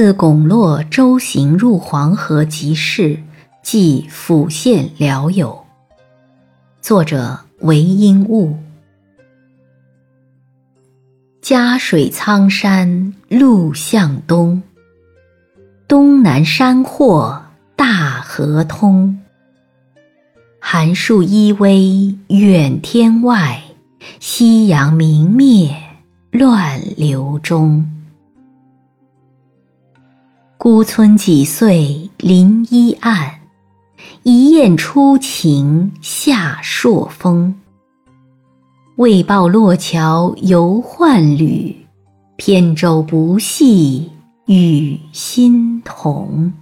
自巩络舟行入黄河即事，即府县辽友。作者韦应物。嘉水苍山路向东，东南山壑大河通。寒树依偎远天外，夕阳明灭乱流中。孤村几岁林依岸，一雁初晴夏朔风。为报洛桥游宦旅，扁舟不系与新同。